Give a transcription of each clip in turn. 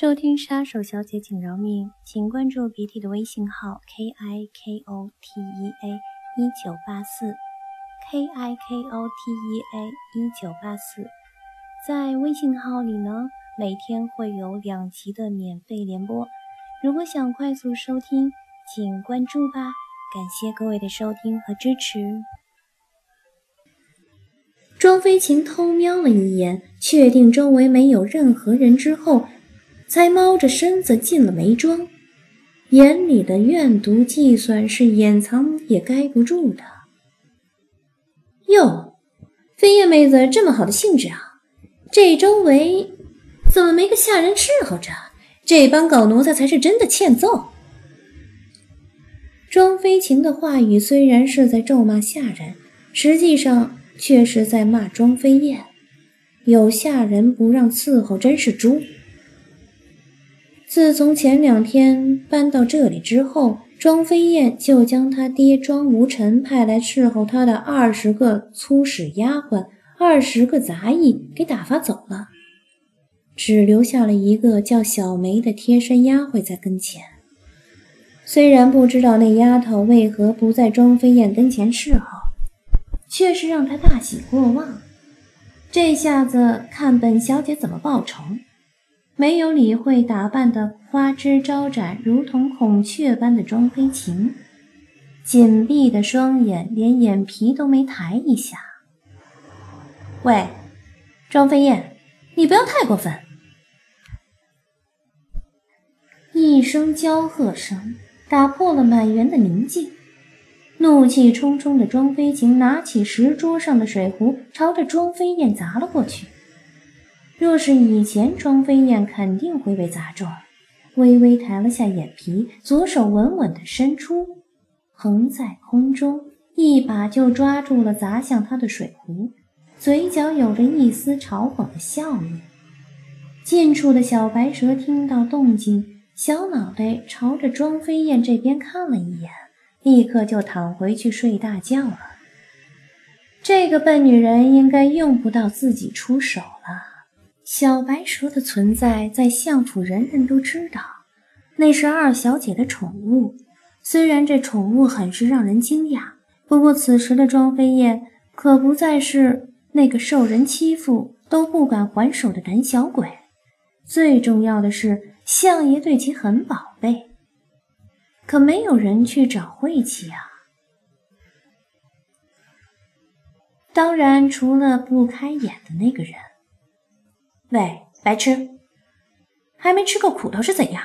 收听杀手小姐请饶命，请关注鼻涕的微信号 k i k o t e a 一九八四 k i k o t e a 一九八四，在微信号里呢，每天会有两集的免费联播。如果想快速收听，请关注吧。感谢各位的收听和支持。庄飞晴偷瞄了一眼，确定周围没有任何人之后。才猫着身子进了梅庄，眼里的怨毒计算是掩藏也盖不住的。哟，飞燕妹子这么好的兴致啊！这周围怎么没个下人伺候着？这帮狗奴才才是真的欠揍！庄飞晴的话语虽然是在咒骂下人，实际上却是在骂庄飞燕。有下人不让伺候，真是猪！自从前两天搬到这里之后，庄飞燕就将他爹庄无尘派来伺候他的二十个粗使丫鬟、二十个杂役给打发走了，只留下了一个叫小梅的贴身丫鬟在跟前。虽然不知道那丫头为何不在庄飞燕跟前侍候，却是让他大喜过望。这下子看本小姐怎么报仇！没有理会打扮的花枝招展，如同孔雀般的庄飞晴，紧闭的双眼连眼皮都没抬一下。喂，庄飞燕，你不要太过分！一声娇喝声打破了满园的宁静，怒气冲冲的庄飞晴拿起石桌上的水壶，朝着庄飞燕砸了过去。若是以前，庄飞燕肯定会被砸中。微微抬了下眼皮，左手稳稳地伸出，横在空中，一把就抓住了砸向他的水壶，嘴角有着一丝嘲讽的笑意。近处的小白蛇听到动静，小脑袋朝着庄飞燕这边看了一眼，立刻就躺回去睡大觉了。这个笨女人应该用不到自己出手了。小白蛇的存在在相府，人人都知道，那是二小姐的宠物。虽然这宠物很是让人惊讶，不过此时的庄飞燕可不再是那个受人欺负都不敢还手的胆小鬼。最重要的是，相爷对其很宝贝，可没有人去找晦气啊。当然，除了不开眼的那个人。喂，白痴，还没吃够苦头是怎样？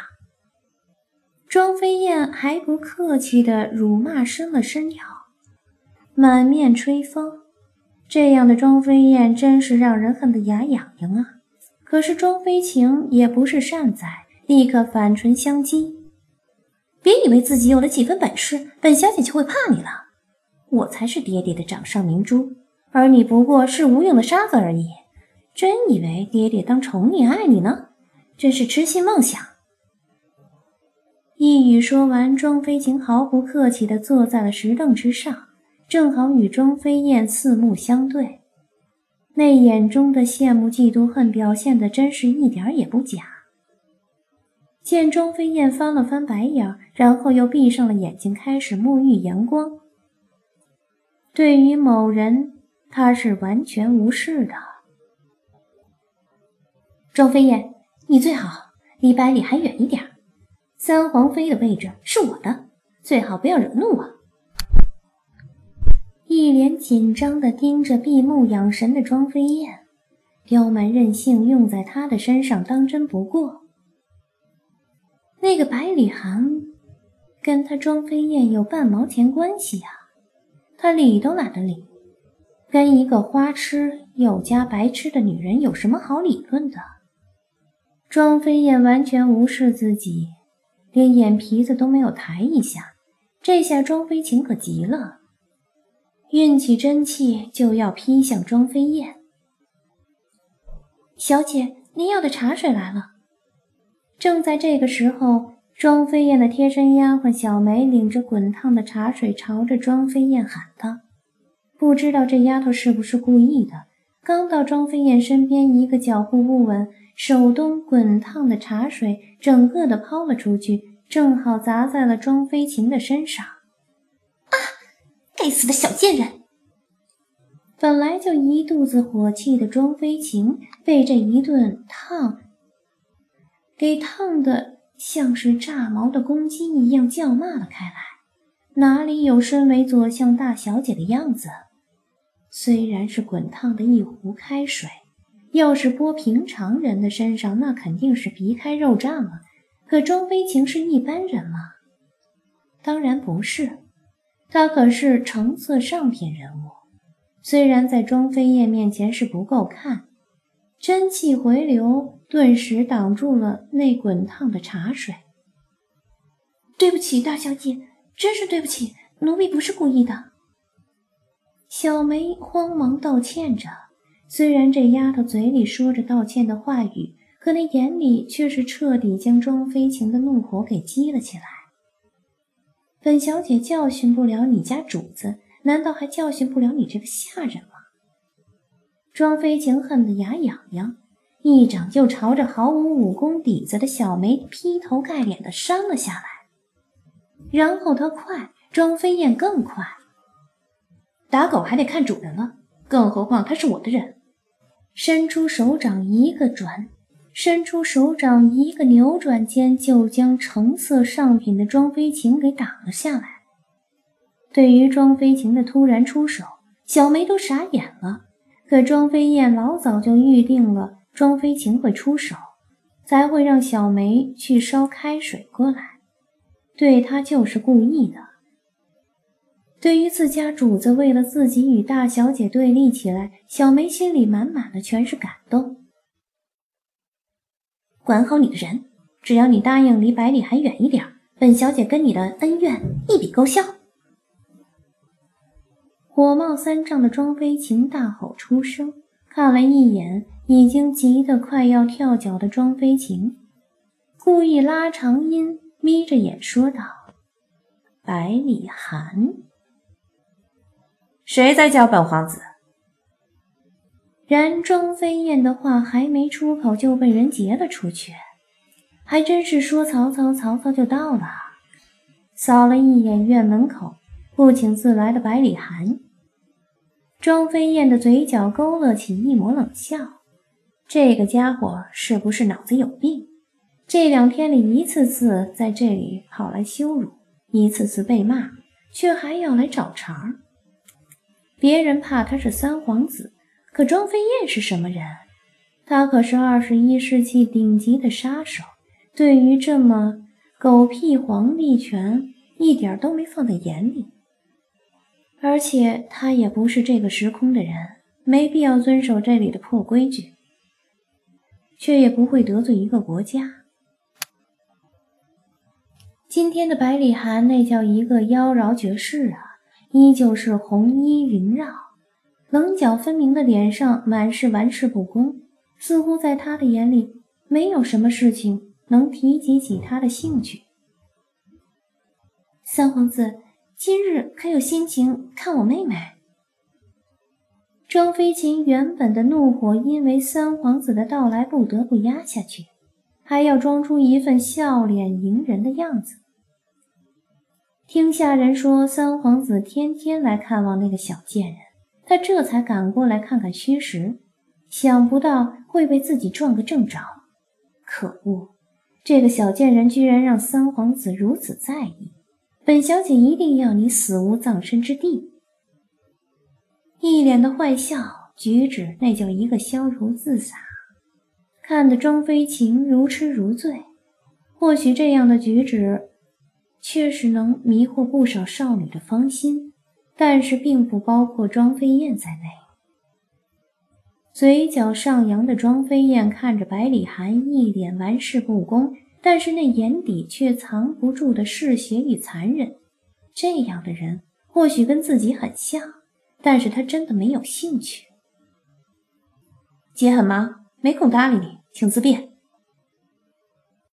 庄飞燕还不客气的辱骂伸了伸腰，满面吹风。这样的庄飞燕真是让人恨得牙痒痒啊！可是庄飞晴也不是善哉，立刻反唇相讥：“别以为自己有了几分本事，本小姐就会怕你了。我才是爹爹的掌上明珠，而你不过是无用的沙子而已。”真以为爹爹当宠你爱你呢？真是痴心妄想！一语说完，庄飞晴毫不客气地坐在了石凳之上，正好与庄飞燕四目相对，那眼中的羡慕、嫉妒、恨表现的真是一点也不假。见庄飞燕翻了翻白眼，然后又闭上了眼睛，开始沐浴阳光。对于某人，他是完全无视的。庄飞燕，你最好离百里还远一点。三皇妃的位置是我的，最好不要惹怒我。一脸紧张的盯着闭目养神的庄飞燕，刁蛮任性用在他的身上当真不过。那个百里寒，跟他庄飞燕有半毛钱关系呀？他理都懒得理，跟一个花痴又加白痴的女人有什么好理论的？庄飞燕完全无视自己，连眼皮子都没有抬一下。这下庄飞晴可急了，运起真气就要劈向庄飞燕。小姐，您要的茶水来了。正在这个时候，庄飞燕的贴身丫鬟小梅领着滚烫的茶水，朝着庄飞燕喊道：“不知道这丫头是不是故意的？”刚到庄飞燕身边，一个脚步不稳。手中滚烫的茶水整个的抛了出去，正好砸在了庄飞禽的身上。啊！该死的小贱人！本来就一肚子火气的庄飞禽，被这一顿烫给烫的像是炸毛的公鸡一样叫骂了开来，哪里有身为左相大小姐的样子？虽然是滚烫的一壶开水。要是拨平常人的身上，那肯定是皮开肉绽了。可庄飞晴是一般人吗？当然不是，他可是成色上品人物。虽然在庄飞燕面前是不够看，真气回流，顿时挡住了那滚烫的茶水。对不起，大小姐，真是对不起，奴婢不是故意的。小梅慌忙道歉着。虽然这丫头嘴里说着道歉的话语，可那眼里却是彻底将庄飞晴的怒火给激了起来。本小姐教训不了你家主子，难道还教训不了你这个下人吗？庄飞晴恨得牙痒痒，一掌就朝着毫无武功底子的小梅劈头盖脸的扇了下来。然后他快，庄飞燕更快。打狗还得看主人了，更何况他是我的人。伸出手掌一个转，伸出手掌一个扭转间，就将橙色上品的庄飞晴给挡了下来。对于庄飞晴的突然出手，小梅都傻眼了。可庄飞燕老早就预定了庄飞晴会出手，才会让小梅去烧开水过来，对她就是故意的。对于自家主子为了自己与大小姐对立起来，小梅心里满满的全是感动。管好你的人，只要你答应离百里还远一点，本小姐跟你的恩怨一笔勾销。火冒三丈的庄飞晴大吼出声，看了一眼已经急得快要跳脚的庄飞晴，故意拉长音，眯着眼说道：“百里寒。”谁在叫本皇子？然庄飞燕的话还没出口，就被人截了出去。还真是说曹操，曹操就到了。扫了一眼院门口不请自来的百里寒，庄飞燕的嘴角勾勒起一抹冷笑。这个家伙是不是脑子有病？这两天里一次次在这里跑来羞辱，一次次被骂，却还要来找茬儿。别人怕他是三皇子，可庄飞燕是什么人？他可是二十一世纪顶级的杀手，对于这么狗屁皇帝权一点都没放在眼里。而且他也不是这个时空的人，没必要遵守这里的破规矩，却也不会得罪一个国家。今天的百里寒那叫一个妖娆绝世啊！依旧是红衣萦绕，棱角分明的脸上满是玩世不恭，似乎在他的眼里没有什么事情能提及起他的兴趣。三皇子，今日可有心情看我妹妹？庄飞琴原本的怒火因为三皇子的到来不得不压下去，还要装出一份笑脸迎人的样子。听下人说，三皇子天天来看望那个小贱人，他这才赶过来看看虚实，想不到会被自己撞个正着。可恶，这个小贱人居然让三皇子如此在意，本小姐一定要你死无葬身之地！一脸的坏笑，举止那叫一个潇如自洒，看得庄飞晴如痴如醉。或许这样的举止。确实能迷惑不少少女的芳心，但是并不包括庄飞燕在内。嘴角上扬的庄飞燕看着百里寒一脸玩世不恭，但是那眼底却藏不住的嗜血与残忍。这样的人或许跟自己很像，但是他真的没有兴趣。姐很忙，没空搭理你，请自便。